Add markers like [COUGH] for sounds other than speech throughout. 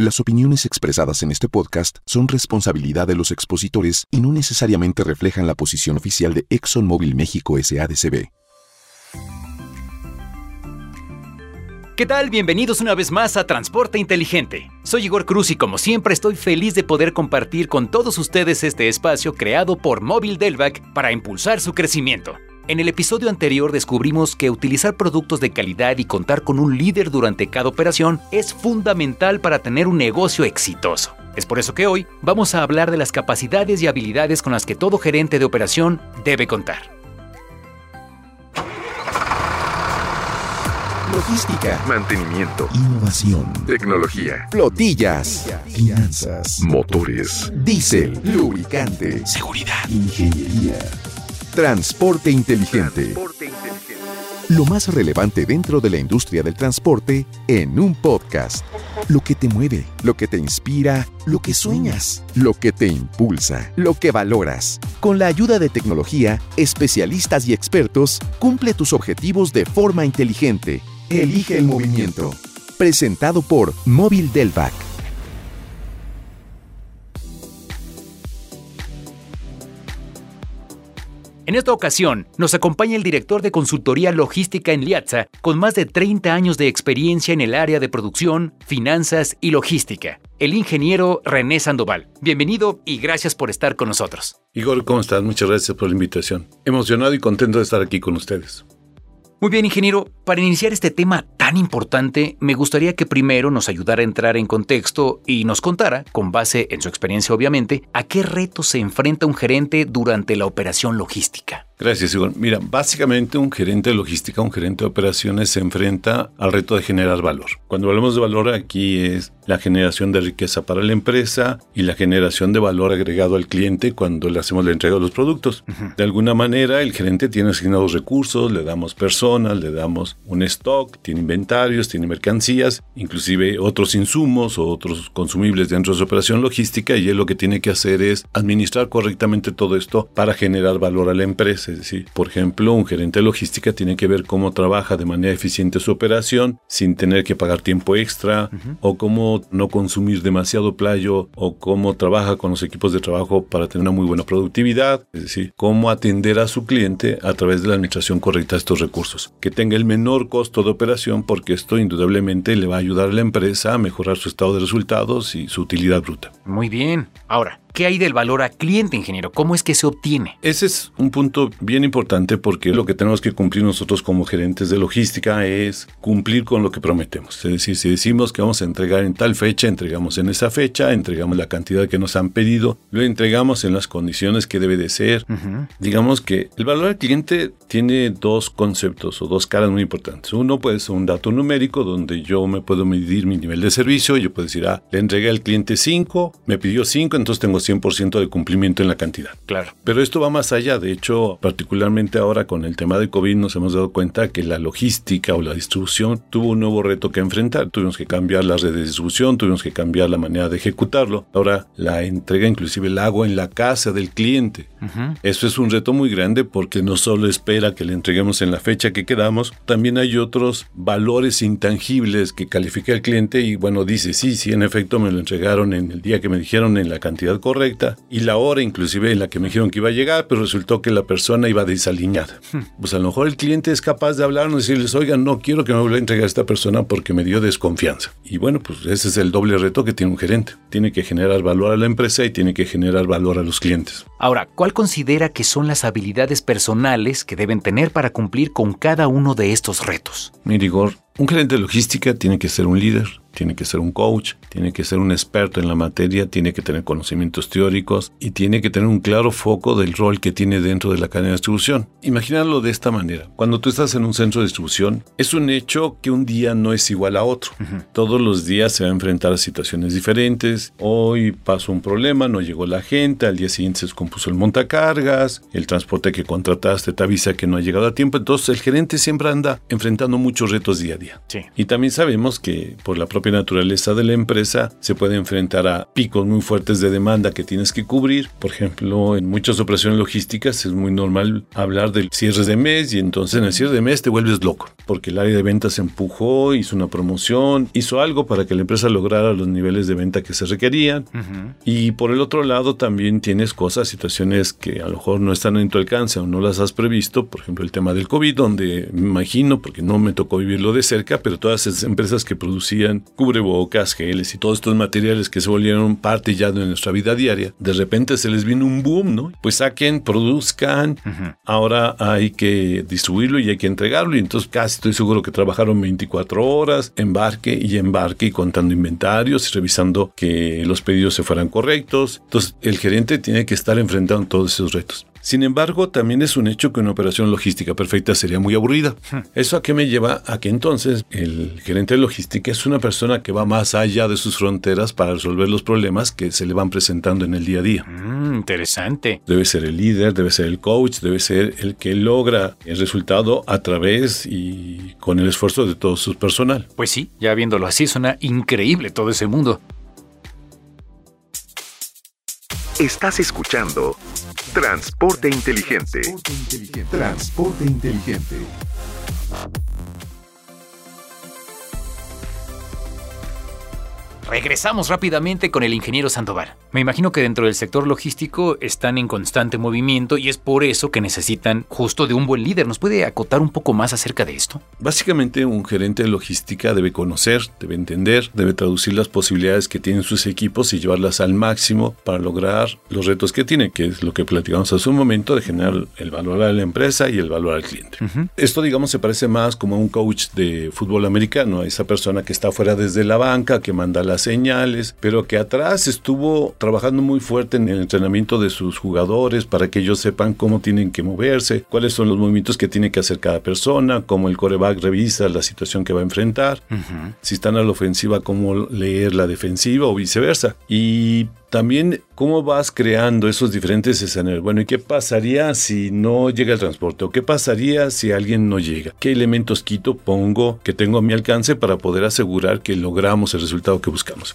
Las opiniones expresadas en este podcast son responsabilidad de los expositores y no necesariamente reflejan la posición oficial de ExxonMobil México SADCB. ¿Qué tal? Bienvenidos una vez más a Transporte Inteligente. Soy Igor Cruz y como siempre estoy feliz de poder compartir con todos ustedes este espacio creado por Móvil Delvac para impulsar su crecimiento. En el episodio anterior descubrimos que utilizar productos de calidad y contar con un líder durante cada operación es fundamental para tener un negocio exitoso. Es por eso que hoy vamos a hablar de las capacidades y habilidades con las que todo gerente de operación debe contar. Logística, mantenimiento, innovación, tecnología, flotillas, finanzas, motores, diésel, lubricante, Seguridad. ingeniería. Transporte inteligente. Transporte inteligente. Lo más relevante dentro de la industria del transporte en un podcast. Lo que te mueve, lo que te inspira, lo que sueñas, lo que te impulsa, lo que valoras. Con la ayuda de tecnología, especialistas y expertos, cumple tus objetivos de forma inteligente. Elige el movimiento. Presentado por Móvil Delvac. En esta ocasión, nos acompaña el director de consultoría logística en Liatza, con más de 30 años de experiencia en el área de producción, finanzas y logística, el ingeniero René Sandoval. Bienvenido y gracias por estar con nosotros. Igor, ¿cómo estás? Muchas gracias por la invitación. Emocionado y contento de estar aquí con ustedes. Muy bien, ingeniero, para iniciar este tema tan importante, me gustaría que primero nos ayudara a entrar en contexto y nos contara, con base en su experiencia obviamente, a qué retos se enfrenta un gerente durante la operación logística. Gracias, Igor. Mira, básicamente un gerente de logística, un gerente de operaciones se enfrenta al reto de generar valor. Cuando hablamos de valor aquí es la generación de riqueza para la empresa y la generación de valor agregado al cliente cuando le hacemos la entrega de los productos. De alguna manera, el gerente tiene asignados recursos, le damos personas, le damos un stock, tiene inventarios, tiene mercancías, inclusive otros insumos o otros consumibles dentro de su operación logística y él lo que tiene que hacer es administrar correctamente todo esto para generar valor a la empresa. Es decir, por ejemplo, un gerente de logística tiene que ver cómo trabaja de manera eficiente su operación sin tener que pagar tiempo extra o cómo no consumir demasiado playo o cómo trabaja con los equipos de trabajo para tener una muy buena productividad. Es decir, cómo atender a su cliente a través de la administración correcta de estos recursos. Que tenga el menor costo de operación porque esto indudablemente le va a ayudar a la empresa a mejorar su estado de resultados y su utilidad bruta. Muy bien. Ahora, ¿qué hay del valor a cliente, ingeniero? ¿Cómo es que se obtiene? Ese es un punto bien importante porque lo que tenemos que cumplir nosotros como gerentes de logística es cumplir con lo que prometemos. Es decir, si decimos que vamos a entregar en tal fecha, entregamos en esa fecha, entregamos la cantidad que nos han pedido, lo entregamos en las condiciones que debe de ser. Digamos que el valor al cliente tiene dos conceptos o dos caras muy importantes. Uno puede ser un dato numérico donde yo me puedo medir mi nivel de servicio. Yo puedo decir, ah, le entregué al cliente 5, me pidió 5, entonces tengo 100% de cumplimiento en la cantidad. Claro. Pero esto va más allá. De hecho, particularmente ahora con el tema de COVID nos hemos dado cuenta que la logística o la distribución tuvo un nuevo reto que enfrentar. Tuvimos que cambiar las redes de distribución, tuvimos que cambiar la manera de ejecutarlo. Ahora la entrega inclusive el agua en la casa del cliente. Eso es un reto muy grande porque no solo espera que le entreguemos en la fecha que quedamos, también hay otros valores intangibles que califica el cliente y bueno, dice, sí, sí, en efecto me lo entregaron en el día que me dijeron en la cantidad correcta y la hora inclusive en la que me dijeron que iba a llegar, pero resultó que la persona iba desaliñada. Pues a lo mejor el cliente es capaz de hablarnos y decirles, oigan, no quiero que me vuelva a entregar esta persona porque me dio desconfianza. Y bueno, pues ese es el doble reto que tiene un gerente. Tiene que generar valor a la empresa y tiene que generar valor a los clientes. Ahora, ¿cuál considera que son las habilidades personales que deben tener para cumplir con cada uno de estos retos? Mira, Igor, un gerente de logística tiene que ser un líder, tiene que ser un coach, tiene que ser un experto en la materia, tiene que tener conocimientos teóricos y tiene que tener un claro foco del rol que tiene dentro de la cadena de distribución. Imagínalo de esta manera. Cuando tú estás en un centro de distribución, es un hecho que un día no es igual a otro. Todos los días se va a enfrentar a situaciones diferentes. Hoy pasó un problema, no llegó la gente, al día siguiente se descompuso el montacargas, el transporte que contrataste te avisa que no ha llegado a tiempo. Entonces el gerente siempre anda enfrentando muchos retos día a día. Sí. Y también sabemos que por la propia propia naturaleza de la empresa se puede enfrentar a picos muy fuertes de demanda que tienes que cubrir. Por ejemplo, en muchas operaciones logísticas es muy normal hablar del cierre de mes y entonces en el cierre de mes te vuelves loco porque el área de ventas se empujó, hizo una promoción, hizo algo para que la empresa lograra los niveles de venta que se requerían. Y por el otro lado también tienes cosas, situaciones que a lo mejor no están en tu alcance o no las has previsto, por ejemplo el tema del COVID, donde me imagino, porque no me tocó vivirlo de cerca, pero todas esas empresas que producían cubrebocas, geles y todos estos materiales que se volvieron parte ya de nuestra vida diaria, de repente se les vino un boom, ¿no? Pues saquen, produzcan, ahora hay que distribuirlo y hay que entregarlo y entonces casi estoy seguro que trabajaron 24 horas, embarque y embarque y contando inventarios y revisando que los pedidos se fueran correctos. Entonces el gerente tiene que estar enfrentando todos esos retos. Sin embargo, también es un hecho que una operación logística perfecta sería muy aburrida. Hmm. ¿Eso a qué me lleva? A que entonces el gerente de logística es una persona que va más allá de sus fronteras para resolver los problemas que se le van presentando en el día a día. Mm, interesante. Debe ser el líder, debe ser el coach, debe ser el que logra el resultado a través y con el esfuerzo de todo su personal. Pues sí, ya viéndolo así, suena increíble todo ese mundo. Estás escuchando Transporte Inteligente. Transporte inteligente. Regresamos rápidamente con el ingeniero Sandoval. Me imagino que dentro del sector logístico están en constante movimiento y es por eso que necesitan justo de un buen líder. ¿Nos puede acotar un poco más acerca de esto? Básicamente un gerente de logística debe conocer, debe entender, debe traducir las posibilidades que tienen sus equipos y llevarlas al máximo para lograr los retos que tiene, que es lo que platicamos hace un momento de generar el valor a la empresa y el valor al cliente. Esto digamos se parece más como a un coach de fútbol americano, a esa persona que está fuera desde la banca, que manda señales, pero que atrás estuvo trabajando muy fuerte en el entrenamiento de sus jugadores para que ellos sepan cómo tienen que moverse, cuáles son los movimientos que tiene que hacer cada persona, cómo el coreback revisa la situación que va a enfrentar, si están a la ofensiva, cómo leer la defensiva o viceversa. Y también cómo vas creando esos diferentes escenarios. Bueno, ¿y qué pasaría si no llega el transporte? ¿O qué pasaría si alguien no llega? ¿Qué elementos quito, pongo, que tengo a mi alcance para poder asegurar que logramos el resultado que buscamos?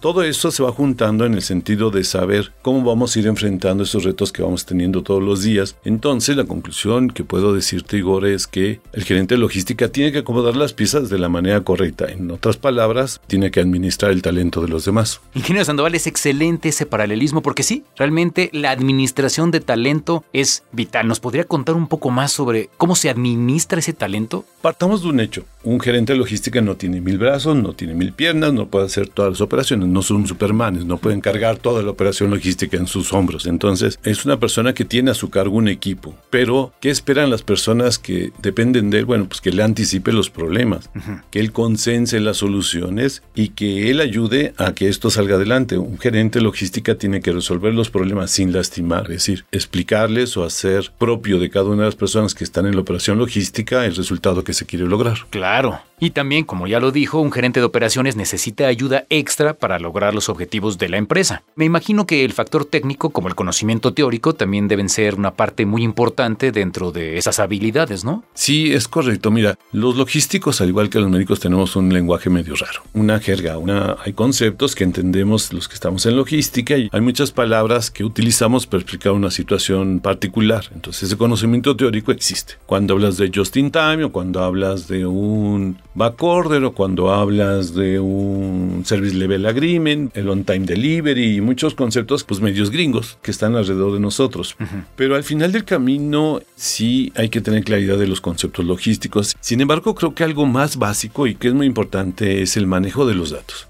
Todo eso se va juntando en el sentido de saber cómo vamos a ir enfrentando esos retos que vamos teniendo todos los días. Entonces, la conclusión que puedo decirte, Igor, es que el gerente de logística tiene que acomodar las piezas de la manera correcta. En otras palabras, tiene que administrar el talento de los demás. Ingeniero Sandoval es excelente ese paralelismo porque sí, realmente la administración de talento es vital. ¿Nos podría contar un poco más sobre cómo se administra ese talento? Partamos de un hecho. Un gerente de logística no tiene mil brazos, no tiene mil piernas, no puede hacer todas las operaciones, no son supermanes, no pueden cargar toda la operación logística en sus hombros. Entonces, es una persona que tiene a su cargo un equipo. Pero, ¿qué esperan las personas que dependen de él? Bueno, pues que le anticipe los problemas, que él consense las soluciones y que él ayude a que esto salga adelante. Un gerente logística tiene que resolver los problemas sin lastimar, es decir, explicarles o hacer propio de cada una de las personas que están en la operación logística el resultado que se quiere lograr. Claro. Claro. Y también, como ya lo dijo, un gerente de operaciones necesita ayuda extra para lograr los objetivos de la empresa. Me imagino que el factor técnico, como el conocimiento teórico, también deben ser una parte muy importante dentro de esas habilidades, ¿no? Sí, es correcto. Mira, los logísticos, al igual que los médicos, tenemos un lenguaje medio raro, una jerga, una, hay conceptos que entendemos los que estamos en logística y hay muchas palabras que utilizamos para explicar una situación particular. Entonces, ese conocimiento teórico existe. Cuando hablas de just in time o cuando hablas de un backorder o cuando hablas de un service level agreement, el on time delivery y muchos conceptos pues medios gringos que están alrededor de nosotros. Pero al final del camino sí hay que tener claridad de los conceptos logísticos. Sin embargo, creo que algo más básico y que es muy importante es el manejo de los datos.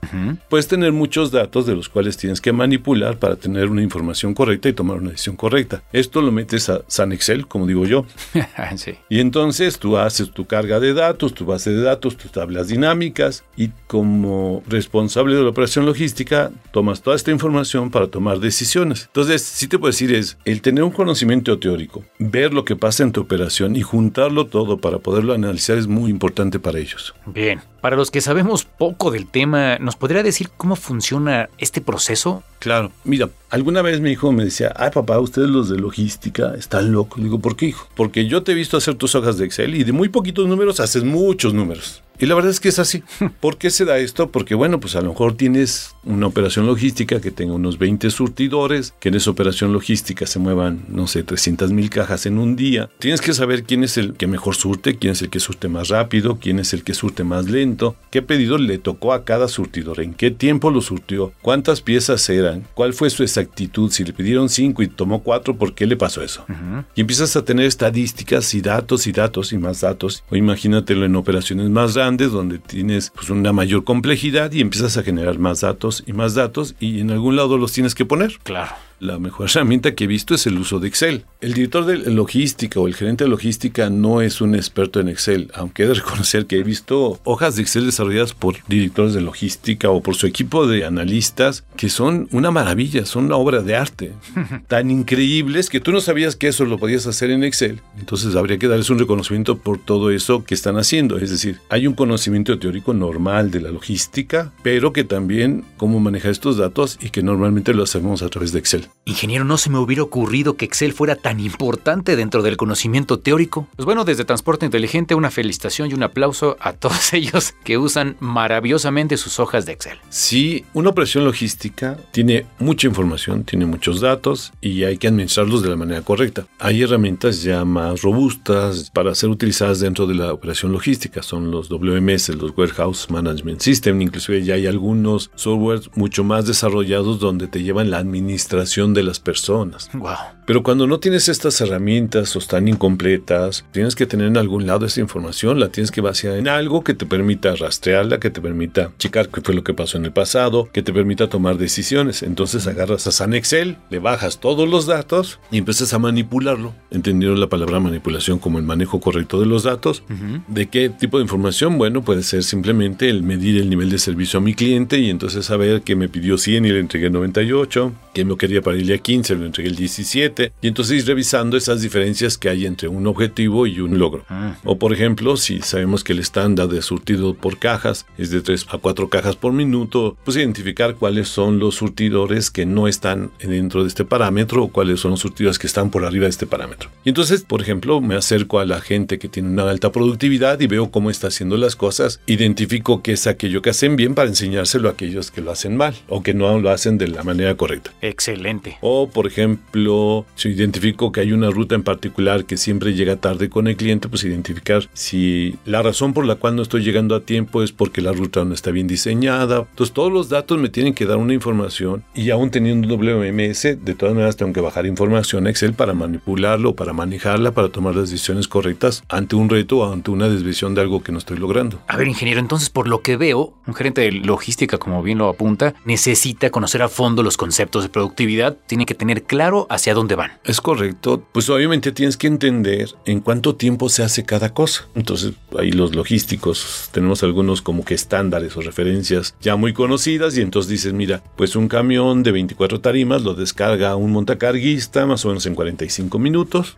Puedes tener muchos datos de los cuales tienes que manipular para tener una información correcta y tomar una decisión correcta. Esto lo metes a San Excel, como digo yo. [LAUGHS] Y entonces tú haces tu carga de datos, tu base de datos, tus tablas dinámicas y como responsable de la operación logística tomas toda esta información para tomar decisiones. Entonces, sí te puedo decir es el tener un conocimiento teórico, ver lo que pasa en tu operación y juntarlo todo para poderlo analizar es muy importante para ellos. Bien, para los que sabemos poco del tema, ¿nos podría decir cómo funciona este proceso? Claro, mira, alguna vez mi hijo me decía, ay papá, ustedes los de logística están locos. digo, ¿por qué hijo? Porque yo te he visto hacer tus hojas de Excel y de muy poquitos números haces muchos números. Y la verdad es que es así. ¿Por qué se da esto? Porque bueno, pues a lo mejor tienes una operación logística que tenga unos 20 surtidores, que en esa operación logística se muevan, no sé, 300 mil cajas en un día. Tienes que saber quién es el que mejor surte, quién es el que surte más rápido, quién es el que surte más lento, qué pedido le tocó a cada surtidor, en qué tiempo lo surtió, cuántas piezas eran, cuál fue su exactitud, si le pidieron 5 y tomó 4, ¿por qué le pasó eso? Y empiezas a tener estadísticas y datos y datos y más datos. O imagínatelo en operaciones más grandes donde tienes pues, una mayor complejidad y empiezas a generar más datos y más datos y en algún lado los tienes que poner. Claro la mejor herramienta que he visto es el uso de Excel. El director de logística o el gerente de logística no es un experto en Excel, aunque he de reconocer que he visto hojas de Excel desarrolladas por directores de logística o por su equipo de analistas que son una maravilla, son una obra de arte. [LAUGHS] Tan increíbles que tú no sabías que eso lo podías hacer en Excel. Entonces habría que darles un reconocimiento por todo eso que están haciendo. Es decir, hay un conocimiento teórico normal de la logística, pero que también cómo manejar estos datos y que normalmente lo hacemos a través de Excel. Ingeniero, no se me hubiera ocurrido que Excel fuera tan importante dentro del conocimiento teórico. Pues bueno, desde Transporte Inteligente una felicitación y un aplauso a [LAUGHS] todos ellos que usan maravillosamente sus hojas de Excel. Sí, una operación logística tiene mucha información, tiene muchos datos y hay que administrarlos de la manera correcta. Hay herramientas ya más robustas para ser utilizadas dentro de la operación logística, son los WMS, los Warehouse Management System, inclusive ya hay algunos softwares mucho más desarrollados donde te llevan la administración de las personas. Wow. Pero cuando no tienes estas herramientas o están incompletas, tienes que tener en algún lado esa información, la tienes que vaciar en algo que te permita rastrearla, que te permita checar qué fue lo que pasó en el pasado, que te permita tomar decisiones. Entonces agarras a San Excel, le bajas todos los datos y empiezas a manipularlo. Entendiendo la palabra manipulación como el manejo correcto de los datos. ¿De qué tipo de información? Bueno, puede ser simplemente el medir el nivel de servicio a mi cliente y entonces saber que me pidió 100 y le entregué 98, que me quería para día 15, lo entregué el 17, y entonces ir revisando esas diferencias que hay entre un objetivo y un logro. O por ejemplo, si sabemos que el estándar de surtido por cajas es de 3 a 4 cajas por minuto, pues identificar cuáles son los surtidores que no están dentro de este parámetro o cuáles son los surtidores que están por arriba de este parámetro. Y entonces, por ejemplo, me acerco a la gente que tiene una alta productividad y veo cómo está haciendo las cosas, identifico qué es aquello que hacen bien para enseñárselo a aquellos que lo hacen mal o que no lo hacen de la manera correcta. Excelente. O, por ejemplo, si identifico que hay una ruta en particular que siempre llega tarde con el cliente, pues identificar si la razón por la cual no estoy llegando a tiempo es porque la ruta no está bien diseñada. Entonces, todos los datos me tienen que dar una información y aún teniendo un WMS, de todas maneras tengo que bajar información a Excel para manipularlo, para manejarla, para tomar las decisiones correctas ante un reto o ante una desviación de algo que no estoy logrando. A ver, ingeniero, entonces por lo que veo, un gerente de logística, como bien lo apunta, necesita conocer a fondo los conceptos de productividad, tiene que tener claro hacia dónde van. Es correcto. Pues obviamente tienes que entender en cuánto tiempo se hace cada cosa. Entonces, ahí los logísticos tenemos algunos como que estándares o referencias ya muy conocidas y entonces dices, mira, pues un camión de 24 tarimas lo descarga un montacarguista más o menos en 45 minutos.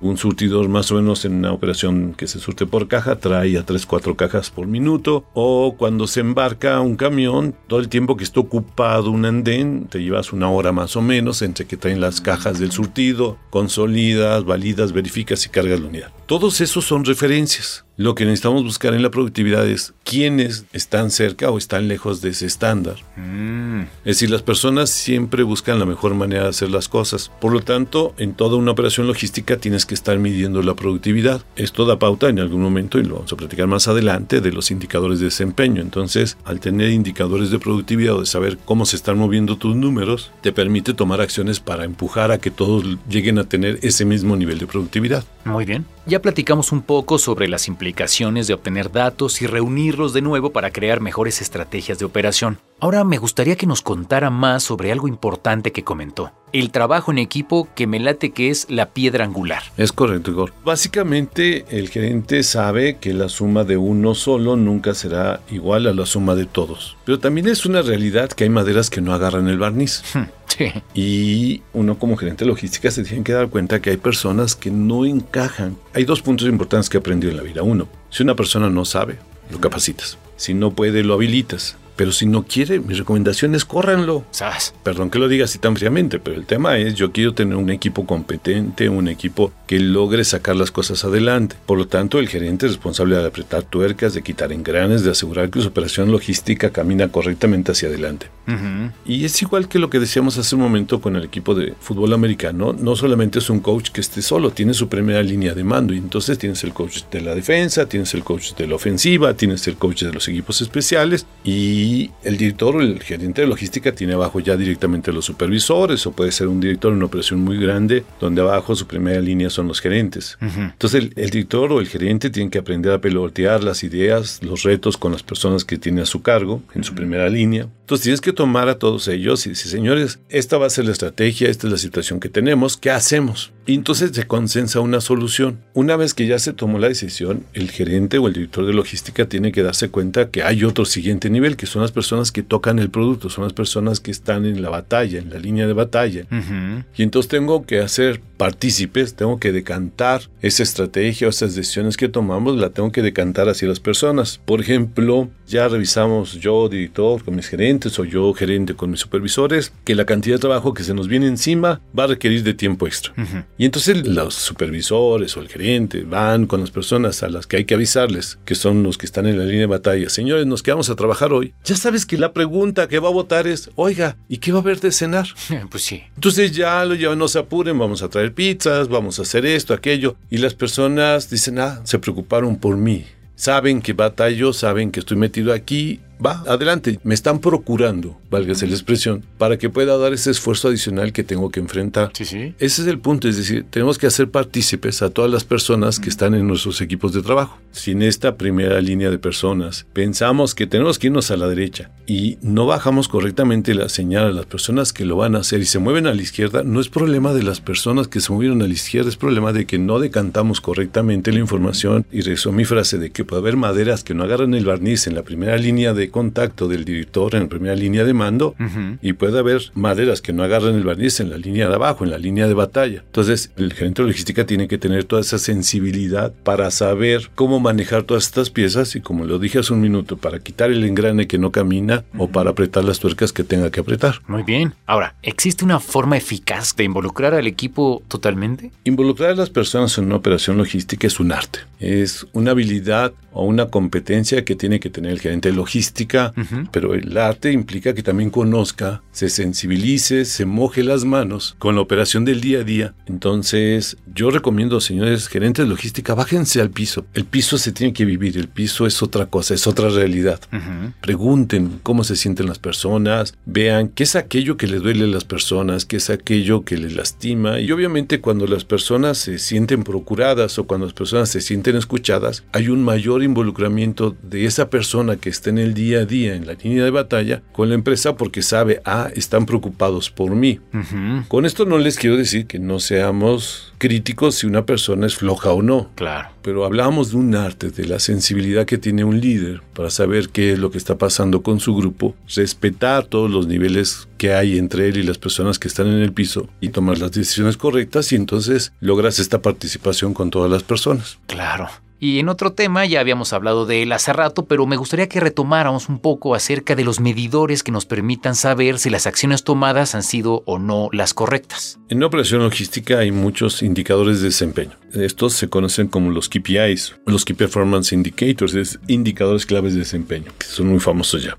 Un surtidor más o menos en una operación que se surte por caja trae a 3, 4 cajas por minuto. O cuando se embarca un camión, todo el tiempo que está ocupado un andén, te llevas una hora más o menos entre que traen las cajas del surtido, consolidas, validas, verificas y cargas la unidad. Todos esos son referencias. Lo que necesitamos buscar en la productividad es quiénes están cerca o están lejos de ese estándar. Mm, Es decir, las personas siempre buscan la mejor manera de hacer las cosas. Por lo tanto, en toda una operación logística tienes que estar midiendo la productividad. Esto da pauta en algún momento, y lo vamos a platicar más adelante, de los indicadores de desempeño. Entonces, al tener indicadores de productividad o de saber cómo se están moviendo tus números, te permite tomar acciones para empujar a que todos lleguen a tener ese mismo nivel de productividad. Muy bien. Ya platicamos un poco sobre las implicaciones de obtener datos y reunirlos de nuevo para crear mejores estrategias de operación. Ahora me gustaría que nos contara más sobre algo importante que comentó. El trabajo en equipo que me late que es la piedra angular. Es correcto, Igor. Básicamente, el gerente sabe que la suma de uno solo nunca será igual a la suma de todos. Pero también es una realidad que hay maderas que no agarran el barniz. [LAUGHS] Sí. Y uno como gerente de logística se tiene que dar cuenta que hay personas que no encajan. Hay dos puntos importantes que he aprendido en la vida. Uno, si una persona no sabe, lo capacitas. Si no puede, lo habilitas. Pero si no quiere, mi recomendación es córranlo. ¡Sas! Perdón que lo diga así tan fríamente, pero el tema es yo quiero tener un equipo competente, un equipo que logre sacar las cosas adelante. Por lo tanto, el gerente es responsable de apretar tuercas, de quitar engranes, de asegurar que su operación logística camina correctamente hacia adelante. Y es igual que lo que decíamos hace un momento con el equipo de fútbol americano, no solamente es un coach que esté solo, tiene su primera línea de mando y entonces tienes el coach de la defensa, tienes el coach de la ofensiva, tienes el coach de los equipos especiales y el director o el gerente de logística tiene abajo ya directamente los supervisores o puede ser un director en una operación muy grande donde abajo su primera línea son los gerentes. Entonces el, el director o el gerente tiene que aprender a pelotear las ideas, los retos con las personas que tiene a su cargo en su primera línea. Entonces tienes que tomar a todos ellos y decir, señores, esta va a ser la estrategia, esta es la situación que tenemos, ¿qué hacemos? Y entonces se consensa una solución. Una vez que ya se tomó la decisión, el gerente o el director de logística tiene que darse cuenta que hay otro siguiente nivel, que son las personas que tocan el producto, son las personas que están en la batalla, en la línea de batalla. Y entonces tengo que hacer partícipes, tengo que decantar esa estrategia o esas decisiones que tomamos, la tengo que decantar hacia las personas. Por ejemplo, ya revisamos yo, director, con mis gerentes o yo, gerente, con mis supervisores, que la cantidad de trabajo que se nos viene encima va a requerir de tiempo extra. Y entonces los supervisores o el gerente van con las personas a las que hay que avisarles, que son los que están en la línea de batalla. Señores, nos quedamos a trabajar hoy. Ya sabes que la pregunta que va a votar es, oiga, ¿y qué va a haber de cenar? [LAUGHS] Pues sí. Entonces ya lo llevan, no se apuren, vamos a traer pizzas, vamos a hacer esto, aquello. Y las personas dicen, ah, se preocuparon por mí. Saben que batallo, saben que estoy metido aquí. Va, adelante. Me están procurando, válgase la expresión, para que pueda dar ese esfuerzo adicional que tengo que enfrentar. Sí, sí. Ese es el punto, es decir, tenemos que hacer partícipes a todas las personas que están en nuestros equipos de trabajo. Si en esta primera línea de personas pensamos que tenemos que irnos a la derecha y no bajamos correctamente la señal a las personas que lo van a hacer y se mueven a la izquierda, no es problema de las personas que se movieron a la izquierda, es problema de que no decantamos correctamente la información. Y regreso a mi frase de que puede haber maderas que no agarran el barniz en la primera línea de contacto del director, en la primera línea de mando, y puede haber maderas que no agarran el barniz en la línea de abajo, en la línea de batalla. Entonces, el gerente de logística tiene que tener toda esa sensibilidad para saber cómo manejar todas estas piezas y, como lo dije hace un minuto, para quitar el engrane que no camina o para apretar las tuercas que tenga que apretar. Muy bien. Ahora, ¿existe una forma eficaz de involucrar al equipo totalmente? Involucrar a las personas en una operación logística es un arte, es una habilidad o una competencia que tiene que tener el gerente de logística, Ujú. pero el arte implica que también conozca, se sensibilice, se moje las manos con la operación del día a día. Entonces, yo recomiendo, señores gerentes de logística, bájense al piso. El piso se tiene que vivir, el piso es otra cosa, es otra realidad. Ujú. Pregunten cómo se sienten las personas, vean qué es aquello que les duele a las personas, qué es aquello que les lastima. Y obviamente cuando las personas se sienten procuradas o cuando las personas se sienten escuchadas, hay un mayor involucramiento de esa persona que está en el día a día, en la línea de batalla, con la empresa porque sabe, ah, están preocupados por mí. Ujú. Con esto no les quiero decir que no seamos críticos si una persona es floja o no. Claro. Pero hablábamos de un arte, de la sensibilidad que tiene un líder para saber qué es lo que está pasando con su grupo, respetar todos los niveles que hay entre él y las personas que están en el piso y tomar las decisiones correctas y entonces logras esta participación con todas las personas. Claro. Y en otro tema ya habíamos hablado de él hace rato, pero me gustaría que retomáramos un poco acerca de los medidores que nos permitan saber si las acciones tomadas han sido o no las correctas. En una operación logística hay muchos indicadores de desempeño. Estos se conocen como los KPIs, los Key Performance Indicators, es indicadores claves de desempeño, que son muy famosos ya.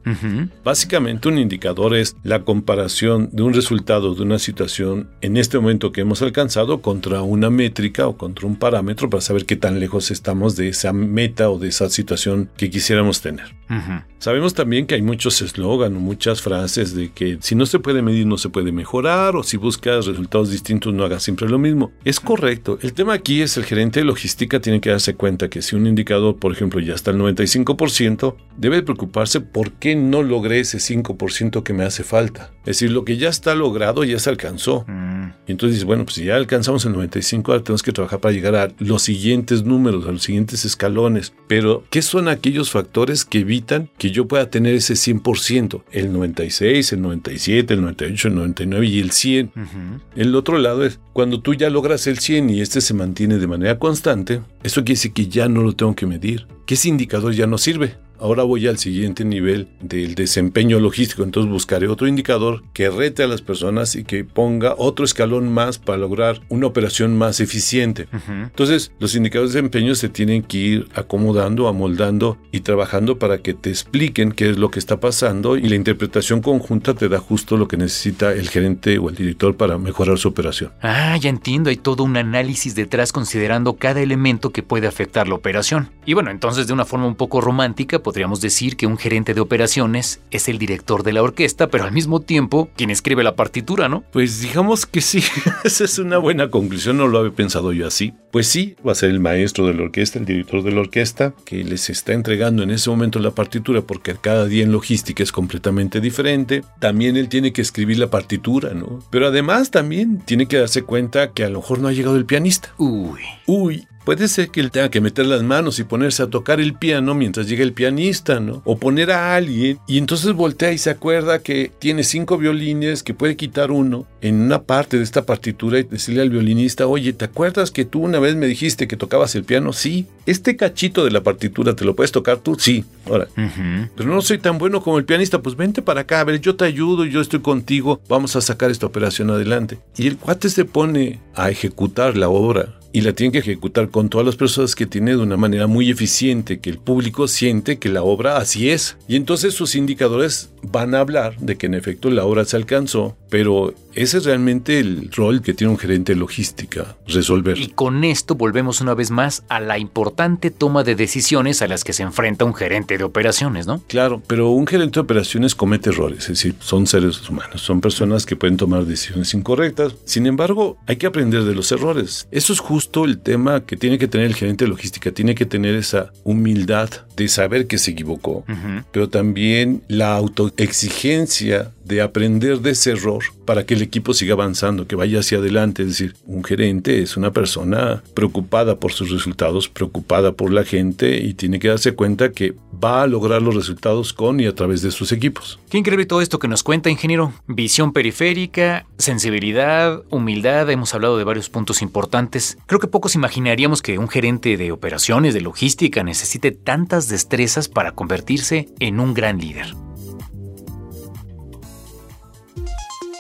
Básicamente un indicador es la comparación de un resultado de una situación en este momento que hemos alcanzado contra una métrica o contra un parámetro para saber qué tan lejos estamos de esa meta o de esa situación que quisiéramos tener. Ujú. Sabemos también que hay muchos eslogan o muchas frases de que si no se puede medir no se puede mejorar o si buscas resultados distintos no hagas siempre lo mismo. Es correcto. El tema aquí es el gerente de logística tiene que darse cuenta que si un indicador, por ejemplo, ya está al 95%, debe preocuparse por qué no logré ese 5% que me hace falta. Es decir, lo que ya está logrado ya se alcanzó. Mm, Y entonces bueno, pues si ya alcanzamos el 95, ahora tenemos que trabajar para llegar a los siguientes números, a los siguientes escalones. Pero, ¿qué son aquellos factores que evitan que yo pueda tener ese 100%? El 96, el 97, el 98, el 99 y el 100. ujú. El otro lado es, cuando tú ya logras el 100 y este se mantiene de manera constante, eso quiere decir que ya no lo tengo que medir, que ese indicador ya no sirve. Ahora voy al siguiente nivel del desempeño logístico, entonces buscaré otro indicador que rete a las personas y que ponga otro escalón más para lograr una operación más eficiente. Entonces, los indicadores de desempeño se tienen que ir acomodando, amoldando y trabajando para que te expliquen qué es lo que está pasando y la interpretación conjunta te da justo lo que necesita el gerente o el director para mejorar su operación. Ah, ya entiendo, hay todo un análisis detrás considerando cada elemento que puede afectar la operación. Y bueno, entonces de una forma un poco romántica podríamos decir que un gerente de operaciones es el director de la orquesta, pero al mismo tiempo quien escribe la partitura, ¿no? Pues digamos que sí, [LAUGHS] esa es una buena conclusión, no lo había pensado yo así. Pues sí, va a ser el maestro de la orquesta, el director de la orquesta, que les está entregando en ese momento la partitura porque cada día en logística es completamente diferente. También él tiene que escribir la partitura, ¿no? Pero además también tiene que darse cuenta que a lo mejor no ha llegado el pianista. Uy. Uy, Puede ser que él tenga que meter las manos y ponerse a tocar el piano mientras llega el pianista, ¿no? O poner a alguien y entonces voltea y se acuerda que tiene cinco violines, que puede quitar uno en una parte de esta partitura y decirle al violinista, oye, ¿te acuerdas que tú una vez me dijiste que tocabas el piano? Sí. ¿Este cachito de la partitura te lo puedes tocar tú? Sí. Ahora, pero no soy tan bueno como el pianista, pues vente para acá, a ver, yo te ayudo, yo estoy contigo, vamos a sacar esta operación adelante. Y el cuate se pone a ejecutar la obra y la tiene que ejecutar con todas las personas que tiene de una manera muy eficiente, que el público siente que la obra así es. Y entonces sus indicadores van a hablar de que en efecto la obra se alcanzó, pero ese es realmente el rol que tiene un gerente de logística, resolver. Y con esto volvemos una vez más a la importante toma de decisiones a las que se enfrenta un gerente de operaciones, ¿no? Claro, pero un gerente de operaciones comete errores, es decir, son seres humanos, son personas que pueden tomar decisiones incorrectas. Sin embargo, hay que aprender de los errores. Eso es justo el tema que tiene que tener el gerente de logística, tiene que tener esa humildad de saber que se equivocó, pero también la autoexigencia de aprender de ese error para que el equipo siga avanzando, que vaya hacia adelante. Es decir, un gerente es una persona preocupada por sus resultados, preocupada por la gente y tiene que darse cuenta que va a lograr los resultados con y a través de sus equipos. Qué increíble todo esto que nos cuenta, ingeniero. Visión periférica, sensibilidad, humildad, hemos hablado de varios puntos importantes. Creo que pocos imaginaríamos que un gerente de operaciones, de logística, necesite tantas destrezas para convertirse en un gran líder.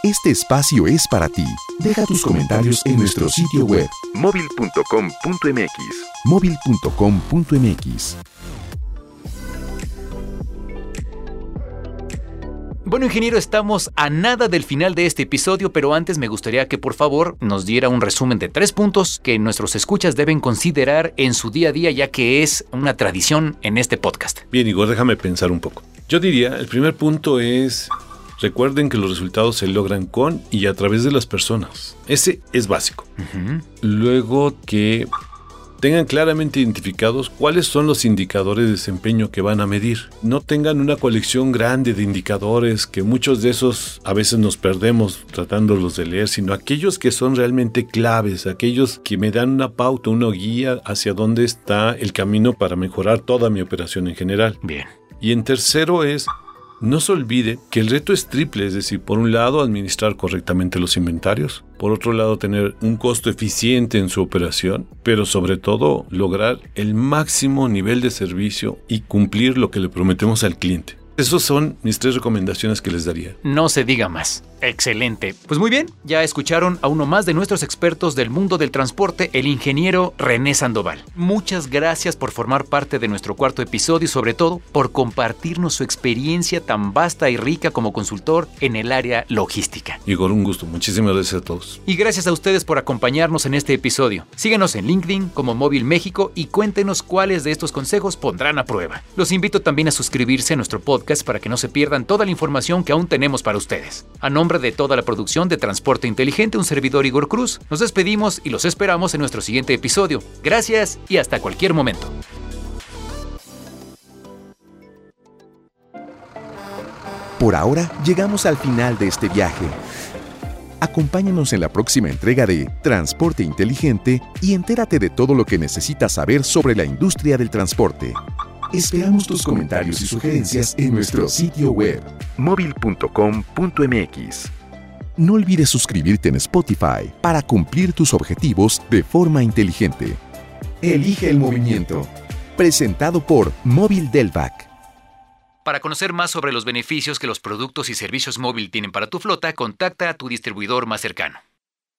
Este espacio es para ti. Deja tus comentarios en nuestro sitio web móvil.com.mx. móvil.com.mx. Bueno, ingeniero, estamos a nada del final de este episodio, pero antes me gustaría que por favor nos diera un resumen de tres puntos que nuestros escuchas deben considerar en su día a día, ya que es una tradición en este podcast. Bien, Igor, déjame pensar un poco. Yo diría, el primer punto es Recuerden que los resultados se logran con y a través de las personas. Ese es básico. Luego que tengan claramente identificados cuáles son los indicadores de desempeño que van a medir. No tengan una colección grande de indicadores que muchos de esos a veces nos perdemos tratándolos de leer, sino aquellos que son realmente claves, aquellos que me dan una pauta, una guía hacia dónde está el camino para mejorar toda mi operación en general. Bien. Y en tercero es no se olvide que el reto es triple, es decir, por un lado administrar correctamente los inventarios, por otro lado tener un costo eficiente en su operación, pero sobre todo lograr el máximo nivel de servicio y cumplir lo que le prometemos al cliente. Esas son mis tres recomendaciones que les daría. No se diga más. Excelente. Pues muy bien, ya escucharon a uno más de nuestros expertos del mundo del transporte, el ingeniero René Sandoval. Muchas gracias por formar parte de nuestro cuarto episodio y sobre todo por compartirnos su experiencia tan vasta y rica como consultor en el área logística. Igor, un gusto. Muchísimas gracias a todos. Y gracias a ustedes por acompañarnos en este episodio. Síguenos en LinkedIn como Móvil México y cuéntenos cuáles de estos consejos pondrán a prueba. Los invito también a suscribirse a nuestro para que no se pierdan toda la información que aún tenemos para ustedes. A nombre de toda la producción de Transporte Inteligente, un servidor Igor Cruz, nos despedimos y los esperamos en nuestro siguiente episodio. Gracias y hasta cualquier momento. Por ahora llegamos al final de este viaje. Acompáñanos en la próxima entrega de Transporte Inteligente y entérate de todo lo que necesitas saber sobre la industria del transporte. Esperamos tus comentarios y sugerencias en nuestro sitio web móvil.com.mx. No olvides suscribirte en Spotify para cumplir tus objetivos de forma inteligente. Elige el movimiento. Presentado por Móvil Delvac. Para conocer más sobre los beneficios que los productos y servicios móvil tienen para tu flota, contacta a tu distribuidor más cercano.